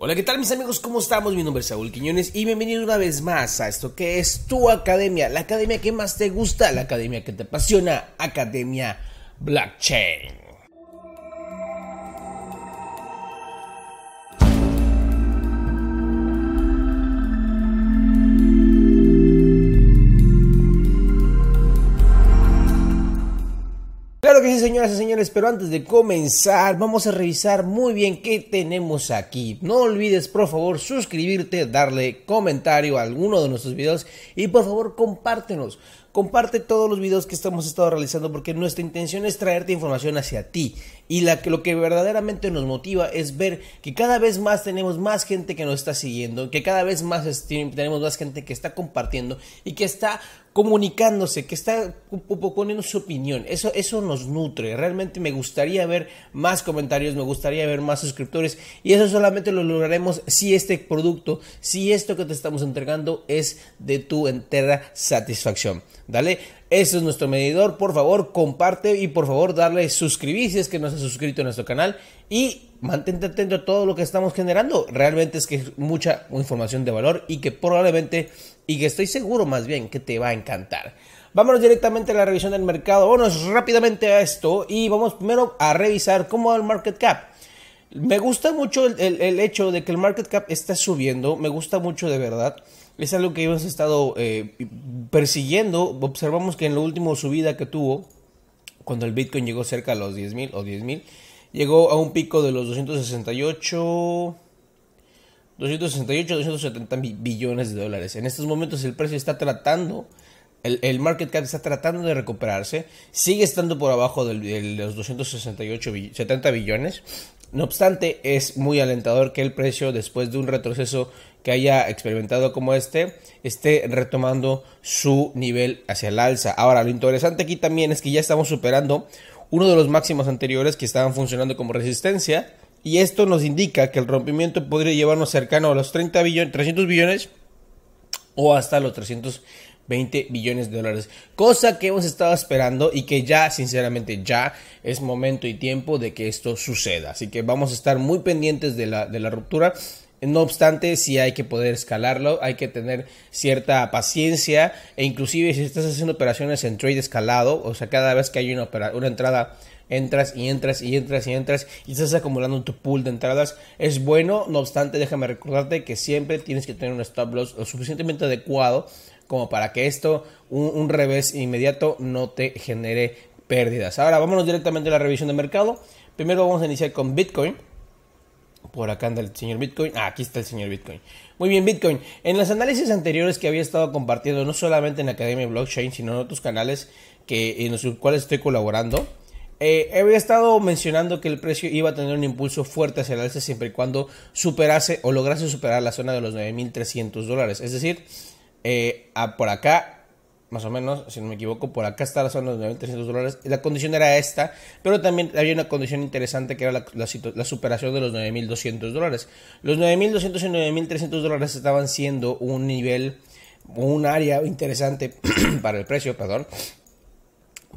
Hola, ¿qué tal mis amigos? ¿Cómo estamos? Mi nombre es Saúl Quiñones y bienvenido una vez más a esto que es tu academia, la academia que más te gusta, la academia que te apasiona, Academia Blockchain. Claro que sí, señoras y señores, pero antes de comenzar, vamos a revisar muy bien qué tenemos aquí. No olvides, por favor, suscribirte, darle comentario a alguno de nuestros videos y por favor, compártenos. Comparte todos los videos que estamos estado realizando porque nuestra intención es traerte información hacia ti y la, lo que verdaderamente nos motiva es ver que cada vez más tenemos más gente que nos está siguiendo, que cada vez más tenemos más gente que está compartiendo y que está comunicándose, que está poniendo su opinión. Eso, eso nos nutre. Realmente me gustaría ver más comentarios, me gustaría ver más suscriptores y eso solamente lo lograremos si este producto, si esto que te estamos entregando es de tu entera satisfacción. Dale, ese es nuestro medidor. Por favor, comparte y por favor darle suscribir si es que no se ha suscrito a nuestro canal y mantente atento a todo lo que estamos generando. Realmente es que es mucha información de valor y que probablemente y que estoy seguro más bien que te va a encantar. Vámonos directamente a la revisión del mercado. Vámonos rápidamente a esto y vamos primero a revisar cómo va el market cap. Me gusta mucho el, hecho de que el market cap está subiendo. Me gusta mucho de verdad. Es algo que hemos estado eh, persiguiendo. Observamos que en la última subida que tuvo, cuando el Bitcoin llegó cerca a los 10.000 o 10.000, llegó a un pico de los 268... 268, 270 billones de dólares. En estos momentos el precio está tratando, el, market cap está tratando de recuperarse, sigue estando por abajo de los 268, 70 billones, no obstante, es muy alentador que el precio, después de un retroceso que haya experimentado como este, esté retomando su nivel hacia el alza. Ahora, lo interesante aquí también es que ya estamos superando uno de los máximos anteriores que estaban funcionando como resistencia. Y esto nos indica que el rompimiento podría llevarnos cercano a los 30 billones, 300 billones o hasta los 300 20 billones de dólares. Cosa que hemos estado esperando y que ya, sinceramente, ya es momento y tiempo de que esto suceda. Así que vamos a estar muy pendientes de la, de la ruptura. No obstante, si hay que poder escalarlo, hay que tener cierta paciencia e inclusive si estás haciendo operaciones en trade escalado, o sea, cada vez que hay una, una entrada entras y entras y entras y entras y estás acumulando tu pool de entradas. Es bueno, no obstante, déjame recordarte que siempre tienes que tener un stop loss lo suficientemente adecuado como para que esto, un, revés inmediato, no te genere pérdidas. Ahora vámonos directamente a la revisión de mercado. Primero vamos a iniciar con Bitcoin. Por acá anda el señor Bitcoin. Ah, aquí está el señor Bitcoin. Muy bien, Bitcoin. En los análisis anteriores que había estado compartiendo, no solamente en Academia Blockchain, sino en otros canales que, en los cuales estoy colaborando, eh, había estado mencionando que el precio iba a tener un impulso fuerte hacia el alza siempre y cuando superase o lograse superar la zona de los 9.300 dólares. Es decir, eh, por acá, más o menos, si no me equivoco, por acá está la zona de los 9.300 dólares. La condición era esta, pero también había una condición interesante que era la, superación de los 9.200 dólares. Los 9.200 y 9.300 dólares estaban siendo un nivel, un área interesante para el precio, perdón.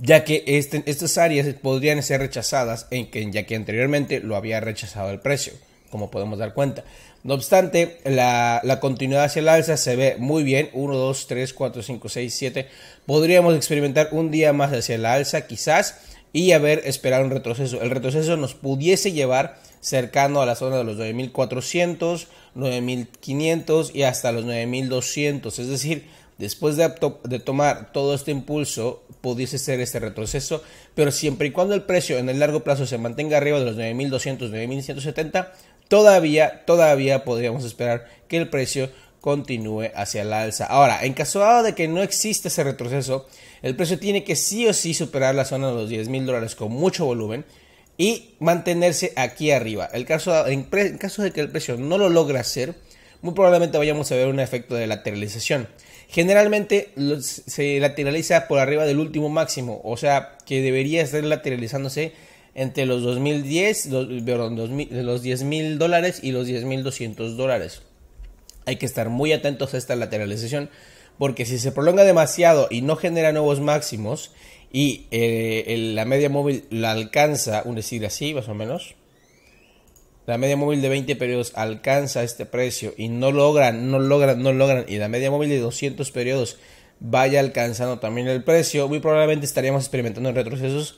Ya que este, estas áreas podrían ser rechazadas, en que, ya que anteriormente lo había rechazado el precio, como podemos dar cuenta. No obstante, la, continuidad hacia el alza se ve muy bien. 1, 2, 3, 4, 5, 6, 7. Podríamos experimentar un día más hacia la alza quizás y haber esperado un retroceso. El retroceso nos pudiese llevar cercano a la zona de los 9400, 9500 y hasta los 9200. Es decir, después de, tomar todo este impulso, pudiese ser este retroceso, pero siempre y cuando el precio en el largo plazo se mantenga arriba de los 9200, 9170, todavía, todavía podríamos esperar que el precio continúe hacia el alza. Ahora, en caso de que no exista ese retroceso, el precio tiene que sí o sí superar la zona de los 10 mil dólares con mucho volumen y mantenerse aquí arriba. En, caso de que el precio no lo logre hacer, muy probablemente vayamos a ver un efecto de lateralización. Generalmente se lateraliza por arriba del último máximo, o sea que debería estar lateralizándose entre los 2010, los, los 10 mil dólares y los 10 mil 200 dólares. Hay que estar muy atentos a esta lateralización porque si se prolonga demasiado y no genera nuevos máximos y eh, la media móvil la alcanza, un decir así más o menos, la media móvil de 20 periodos alcanza este precio y no logran, no logran, no logran, y la media móvil de 200 periodos vaya alcanzando también el precio, muy probablemente estaríamos experimentando retrocesos,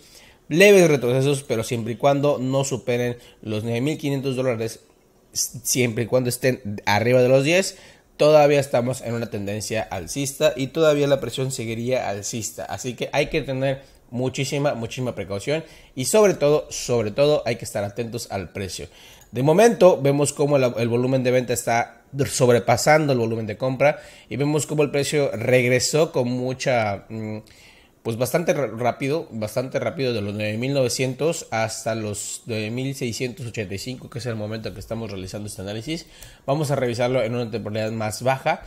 leves retrocesos, pero siempre y cuando no superen los 9.500 dólares, siempre y cuando estén arriba de los 10, todavía estamos en una tendencia alcista y todavía la presión seguiría alcista. Así que hay que tener muchísima, muchísima precaución y sobre todo, sobre todo hay que estar atentos al precio. De momento vemos cómo el, volumen de venta está sobrepasando el volumen de compra y vemos cómo el precio regresó con mucha... Mm, pues bastante rápido, bastante rápido de los 9.900 hasta los 9.685, que es el momento en que estamos realizando este análisis. Vamos a revisarlo en una temporalidad más baja.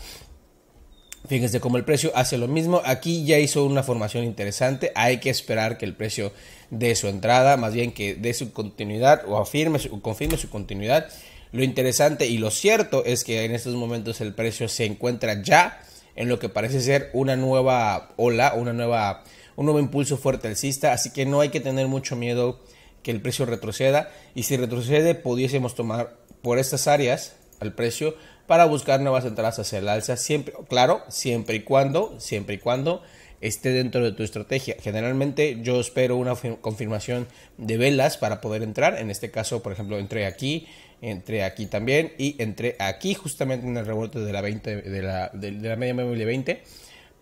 Fíjense cómo el precio hace lo mismo. Aquí ya hizo una formación interesante. Hay que esperar que el precio dé su entrada, más bien que dé su continuidad o afirme su, confirme su continuidad. Lo interesante y lo cierto es que en estos momentos el precio se encuentra ya en lo que parece ser una nueva ola, una nueva, un nuevo impulso fuerte alcista. Así que no hay que tener mucho miedo que el precio retroceda. Y si retrocede, pudiésemos tomar por estas áreas al precio para buscar nuevas entradas hacia el alza, siempre, claro, siempre y cuando, siempre y cuando esté dentro de tu estrategia. Generalmente yo espero una confirmación de velas para poder entrar. En este caso, por ejemplo, entré aquí, entré aquí también y entré aquí justamente en el rebote de la 20 de la, de, la media móvil de 20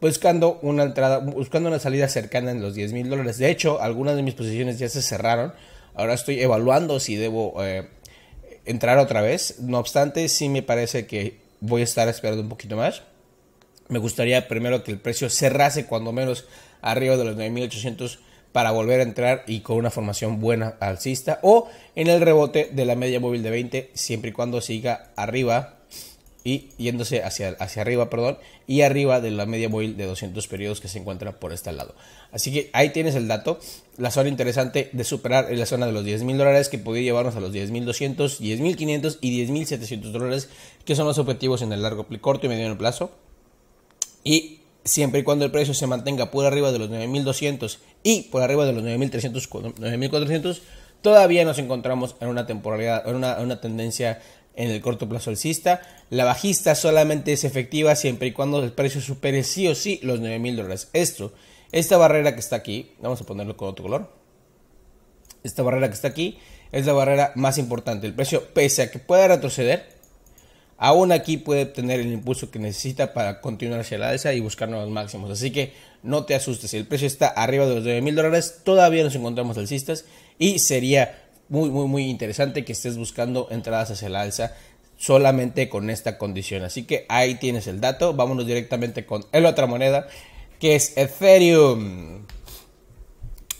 buscando una entrada, buscando una salida cercana en los 10 mil dólares. De hecho, algunas de mis posiciones ya se cerraron. Ahora estoy evaluando si debo eh, entrar otra vez. No obstante, sí me parece que voy a estar esperando un poquito más. Me gustaría primero que el precio cerrase cuando menos arriba de los 9.800 para volver a entrar y con una formación buena alcista o en el rebote de la media móvil de 20 siempre y cuando siga arriba y yéndose hacia, hacia arriba, perdón, y arriba de la media móvil de 200 periodos que se encuentra por este lado. Así que ahí tienes el dato. La zona interesante de superar es la zona de los 10 mil dólares que podría llevarnos a los 10 mil 200, 10 mil 500 y 10 mil 700 dólares, que son los objetivos en el largo, corto y mediano plazo. Y siempre y cuando el precio se mantenga por arriba de los 9200 y por arriba de los 9300, 9400, todavía nos encontramos en una temporalidad, en una, una tendencia en el corto plazo alcista. La bajista solamente es efectiva siempre y cuando el precio supere sí o sí los 9 mil dólares. Esto, esta barrera que está aquí, vamos a ponerlo con otro color. Esta barrera que está aquí es la barrera más importante. El precio, pese a que pueda retroceder, aún aquí puede obtener el impulso que necesita para continuar hacia la alza y buscar nuevos máximos. Así que no te asustes, si el precio está arriba de los 9 mil dólares, todavía nos encontramos alcistas y sería muy, muy, muy interesante que estés buscando entradas hacia la alza solamente con esta condición. Así que ahí tienes el dato. Vámonos directamente con la otra moneda que es Ethereum.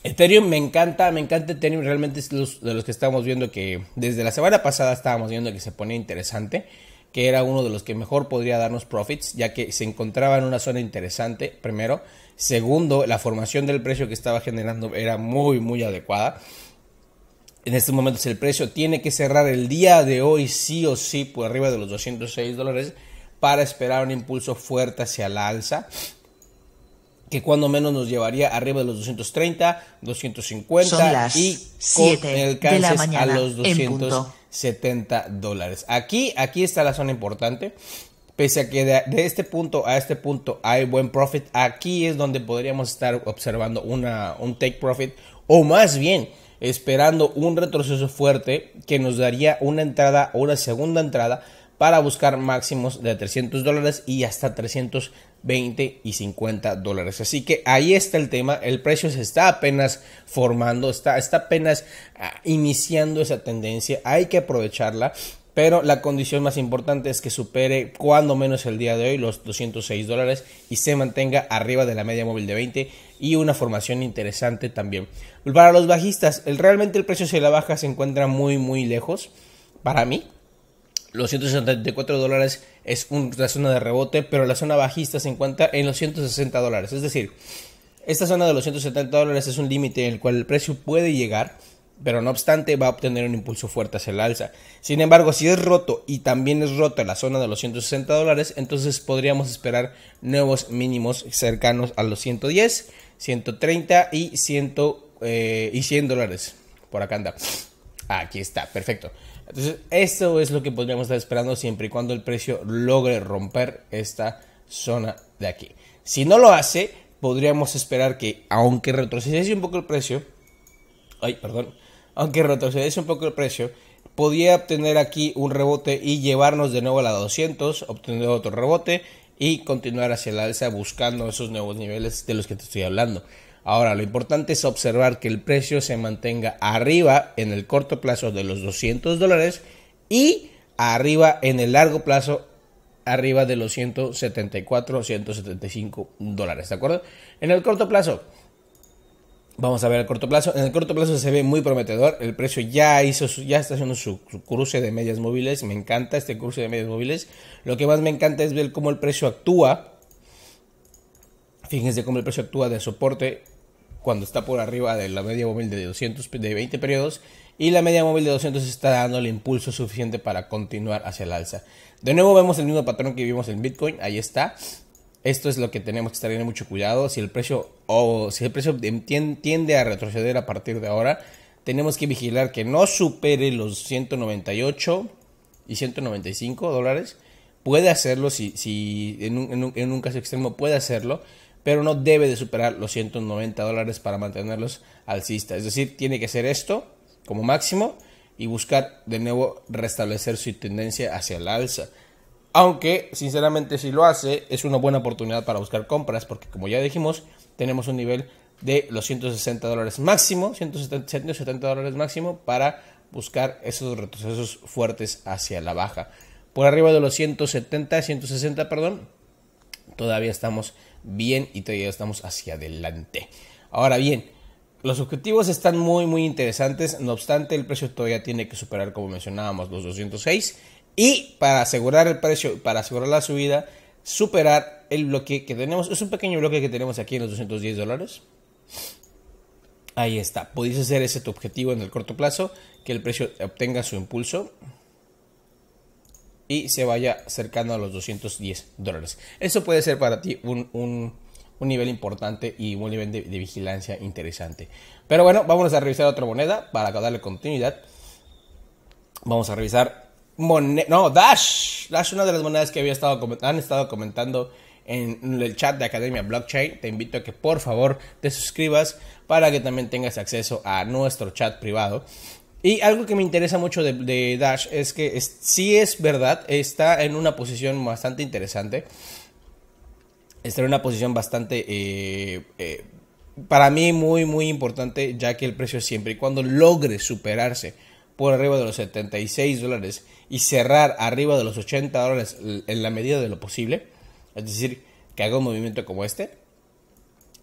Ethereum me encanta, me encanta Ethereum. Realmente es de los que estamos viendo que desde la semana pasada estábamos viendo que se ponía interesante. Que era uno de los que mejor podría darnos profits, ya que se encontraba en una zona interesante, primero. Segundo, la formación del precio que estaba generando era muy, muy adecuada en estos momentos el precio tiene que cerrar el día de hoy sí o sí por arriba de los 206 dólares para esperar un impulso fuerte hacia la alza que cuando menos nos llevaría arriba de los 230, 250 y con alcances a los 270 dólares. Aquí, aquí está la zona importante. Pese a que de, este punto a este punto hay buen profit, aquí es donde podríamos estar observando una, un take profit o más bien esperando un retroceso fuerte que nos daría una entrada o una segunda entrada para buscar máximos de 300 dólares y hasta 320 y 50 dólares. Así que ahí está el tema, el precio se está apenas formando, está, está apenas ah, iniciando esa tendencia, hay que aprovecharla. Pero la condición más importante es que supere cuando menos el día de hoy los 206 dólares y se mantenga arriba de la media móvil de 20 y una formación interesante también. Para los bajistas, el, realmente el precio hacia la baja se encuentra muy muy lejos para mí. Los 174 dólares es una zona de rebote, pero la zona bajista se encuentra en los 160 dólares. Es decir, esta zona de los 170 dólares es un límite en el cual el precio puede llegar pero no obstante va a obtener un impulso fuerte hacia el alza. Sin embargo, si es roto y también es rota la zona de los 160 dólares, entonces podríamos esperar nuevos mínimos cercanos a los 110, 130 y, 100, eh, y 100 dólares. Por acá anda. Aquí está, perfecto. Entonces, esto es lo que podríamos estar esperando siempre y cuando el precio logre romper esta zona de aquí. Si no lo hace, podríamos esperar que, aunque retrocediese un poco el precio, ay, perdón, aunque retrocediese un poco el precio, podía obtener aquí un rebote y llevarnos de nuevo a la 200, obtener otro rebote y continuar hacia el alza buscando esos nuevos niveles de los que te estoy hablando. Ahora, lo importante es observar que el precio se mantenga arriba en el corto plazo de los 200 dólares y arriba en el largo plazo arriba de los 174 175 dólares, ¿de acuerdo? En el corto plazo, vamos a ver el corto plazo, en el corto plazo se ve muy prometedor, el precio ya hizo, ya está haciendo su, su, cruce de medias móviles, me encanta este cruce de medias móviles, lo que más me encanta es ver cómo el precio actúa, fíjense cómo el precio actúa de soporte cuando está por arriba de la media móvil de 200 de 20 periodos y la media móvil de 200 está dando el impulso suficiente para continuar hacia el alza. De nuevo vemos el mismo patrón que vimos en Bitcoin, ahí está. Esto es lo que tenemos que estar teniendo mucho cuidado. Si el precio o si el precio tiende a retroceder a partir de ahora, tenemos que vigilar que no supere los 198 y 195 dólares. Puede hacerlo si, si en, un, en un caso extremo puede hacerlo, pero no debe de superar los 190 dólares para mantenerlos alcistas. Es decir, tiene que hacer esto como máximo y buscar de nuevo restablecer su tendencia hacia el alza. Aunque, sinceramente, si lo hace, es una buena oportunidad para buscar compras, porque como ya dijimos, tenemos un nivel de los 160 dólares máximo, 170, dólares máximo para buscar esos retrocesos fuertes hacia la baja. Por arriba de los 170, 160, perdón, todavía estamos bien y todavía estamos hacia adelante. Ahora bien, los objetivos están muy muy interesantes, no obstante el precio todavía tiene que superar como mencionábamos los 206 y para asegurar el precio, para asegurar la subida, superar el bloque que tenemos, es un pequeño bloque que tenemos aquí en los 210 dólares. Ahí está, podéis hacer ese tu objetivo en el corto plazo, que el precio obtenga su impulso y se vaya acercando a los 210 dólares. Eso puede ser para ti un un nivel importante y un nivel de, vigilancia interesante. Pero bueno, vamos a revisar otra moneda para darle continuidad. Vamos a revisar no, Dash. Dash, una de las monedas que había estado han estado comentando en el chat de Academia Blockchain. Te invito a que por favor te suscribas para que también tengas acceso a nuestro chat privado. Y algo que me interesa mucho de, Dash es que si es verdad, está en una posición bastante interesante está en una posición bastante, eh, eh, para mí muy, muy importante, ya que el precio siempre y cuando logre superarse por arriba de los 76 dólares y cerrar arriba de los 80 dólares en la medida de lo posible, es decir, que haga un movimiento como este,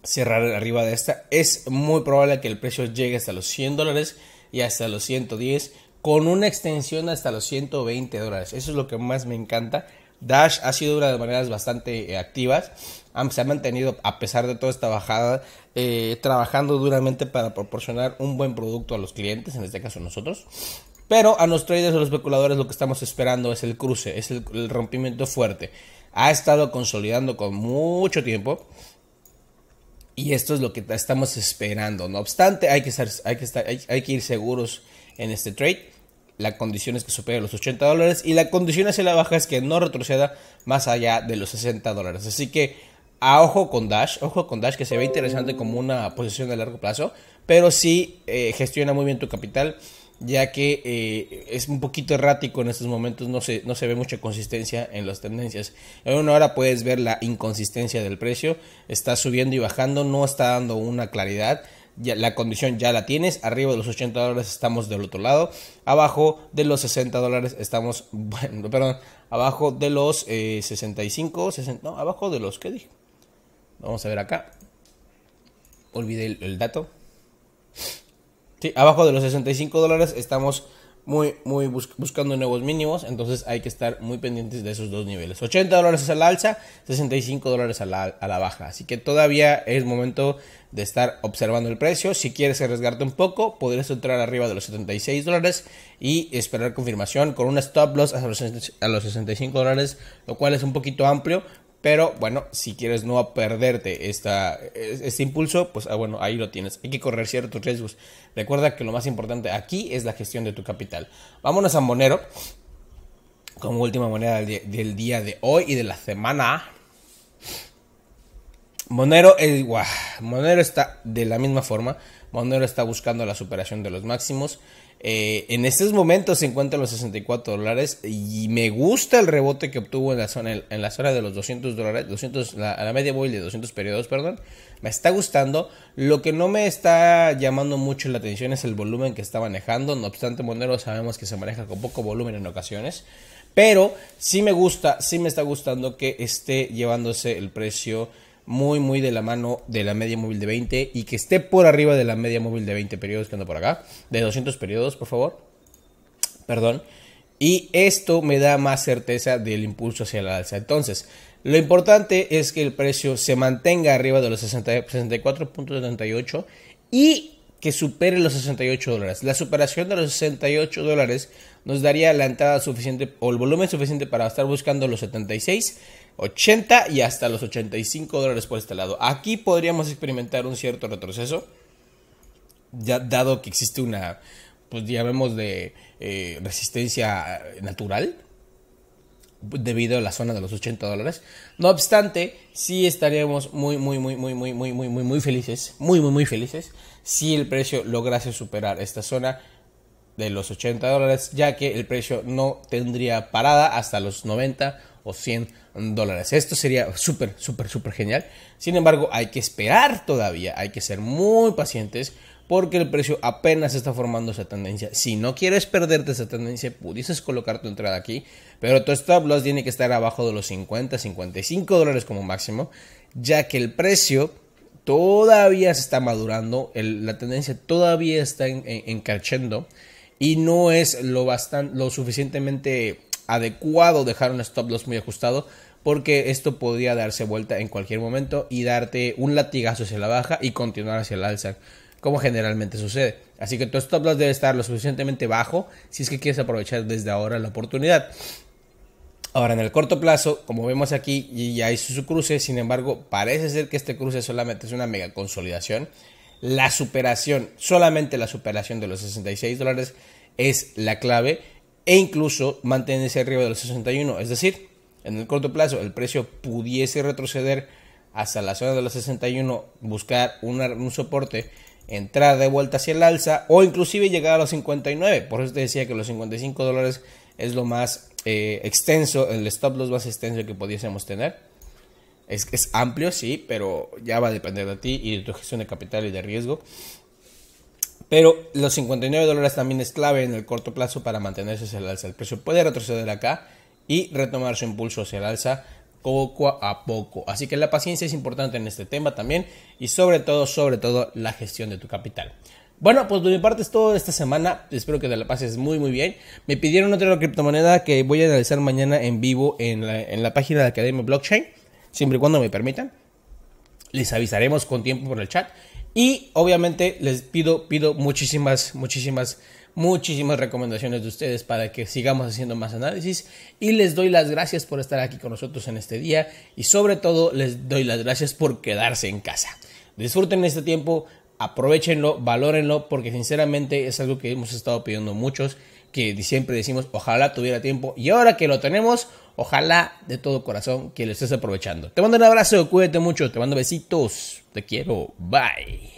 cerrar arriba de esta, es muy probable que el precio llegue hasta los 100 dólares y hasta los 110 con una extensión hasta los 120 dólares. Eso es lo que más me encanta Dash ha sido una de maneras bastante eh, activas. Se ha mantenido, a pesar de toda esta bajada, eh, trabajando duramente para proporcionar un buen producto a los clientes, en este caso nosotros. Pero a los traders o los especuladores lo que estamos esperando es el cruce, es el, rompimiento fuerte. Ha estado consolidando con mucho tiempo. Y esto es lo que estamos esperando. No obstante, hay que, estar, hay que ir seguros en este trade la condición es que supere los 80 dólares y la condición hacia la baja es que no retroceda más allá de los 60 dólares. Así que a ojo con Dash, ojo con Dash que se ve interesante como una posición de largo plazo, pero sí eh, gestiona muy bien tu capital ya que eh, es un poquito errático en estos momentos, no se, no se ve mucha consistencia en las tendencias. En una hora puedes ver la inconsistencia del precio, está subiendo y bajando, no está dando una claridad la condición ya la tienes. Arriba de los 80 dólares estamos del otro lado. Abajo de los 60 dólares estamos, bueno, perdón, abajo de los 65, eh, 60, no, abajo de los, ¿qué dije? Vamos a ver acá. Olvidé el, dato. Sí, abajo de los 65 dólares estamos muy, muy buscando nuevos mínimos. Entonces hay que estar muy pendientes de esos dos niveles. 80 dólares a la alza, 65 dólares a la, a la baja. Así que todavía es momento de estar observando el precio. Si quieres arriesgarte un poco, podrías entrar arriba de los 76 dólares y esperar confirmación con un stop loss a los, a los 65 dólares, lo cual es un poquito amplio. Pero bueno, si quieres no perderte esta, este impulso, pues ah, bueno, ahí lo tienes. Hay que correr ciertos riesgos. Recuerda que lo más importante aquí es la gestión de tu capital. Vámonos a Monero como última moneda del día, de hoy y de la semana. Monero, Monero está de la misma forma. Monero está buscando la superación de los máximos. Eh, en estos momentos se encuentra los 64 dólares y me gusta el rebote que obtuvo en la zona, de los 200 dólares, 200, la, la media móvil de 200 periodos, perdón. Me está gustando. Lo que no me está llamando mucho la atención es el volumen que está manejando. No obstante, Monero sabemos que se maneja con poco volumen en ocasiones. Pero sí me gusta, sí me está gustando que esté llevándose el precio muy, muy de la mano de la media móvil de 20 y que esté por arriba de la media móvil de 20 periodos que anda por acá, de 200 periodos, por favor. Perdón. Y esto me da más certeza del impulso hacia la alza. Entonces, lo importante es que el precio se mantenga arriba de los 64.78 y que supere los 68 dólares. La superación de los 68 dólares nos daría la entrada suficiente o el volumen suficiente para estar buscando los 76 80 y hasta los 85 dólares por este lado. Aquí podríamos experimentar un cierto retroceso, ya dado que existe una, pues llamemos de eh, resistencia natural debido a la zona de los 80 dólares. No obstante, sí estaríamos muy, muy, muy, muy, muy, muy, muy, muy, muy felices, muy, muy, muy felices si el precio lograse superar esta zona de los 80 dólares, ya que el precio no tendría parada hasta los 90 o 100 dólares. Esto sería súper, súper, súper genial. Sin embargo, hay que esperar todavía, hay que ser muy pacientes porque el precio apenas está formando esa tendencia. Si no quieres perderte esa tendencia, pudieses colocar tu entrada aquí, pero tu stop loss tiene que estar abajo de los 50, 55 dólares como máximo, ya que el precio todavía se está madurando, la tendencia todavía está encarchando y no es lo, lo suficientemente adecuado dejar un stop loss muy ajustado porque esto podría darse vuelta en cualquier momento y darte un latigazo hacia la baja y continuar hacia el alza, como generalmente sucede. Así que tu stop loss debe estar lo suficientemente bajo si es que quieres aprovechar desde ahora la oportunidad. Ahora, en el corto plazo, como vemos aquí, ya hizo su cruce, sin embargo, parece ser que este cruce solamente es una mega consolidación. La superación, solamente la superación de los 66 dólares es la clave e incluso mantenerse arriba de los 61. Es decir, en el corto plazo el precio pudiese retroceder hasta la zona de los 61, buscar un soporte, entrar de vuelta hacia el alza o inclusive llegar a los 59. Por eso te decía que los 55 dólares es lo más eh, extenso, el stop loss más extenso que pudiésemos tener. Es, es amplio, sí, pero ya va a depender de ti y de tu gestión de capital y de riesgo. Pero los 59 dólares también es clave en el corto plazo para mantenerse hacia el alza. El precio puede retroceder acá y retomar su impulso hacia el alza poco a poco. Así que la paciencia es importante en este tema también y sobre todo, sobre todo la gestión de tu capital. Bueno, pues de mi parte es todo esta semana. Espero que te la pases muy, muy bien. Me pidieron otra criptomoneda que voy a analizar mañana en vivo en la, en la página de Academia Blockchain, siempre y cuando me permitan. Les avisaremos con tiempo por el chat. Y obviamente les pido, pido muchísimas, muchísimas, muchísimas recomendaciones de ustedes para que sigamos haciendo más análisis. Y les doy las gracias por estar aquí con nosotros en este día. Y sobre todo les doy las gracias por quedarse en casa. Disfruten este tiempo, aprovechenlo, valórenlo, porque sinceramente es algo que hemos estado pidiendo muchos, que siempre decimos, ojalá tuviera tiempo, y ahora que lo tenemos, ojalá de todo corazón que lo estés aprovechando. Te mando un abrazo, cuídate mucho, te mando besitos, te quiero, bye.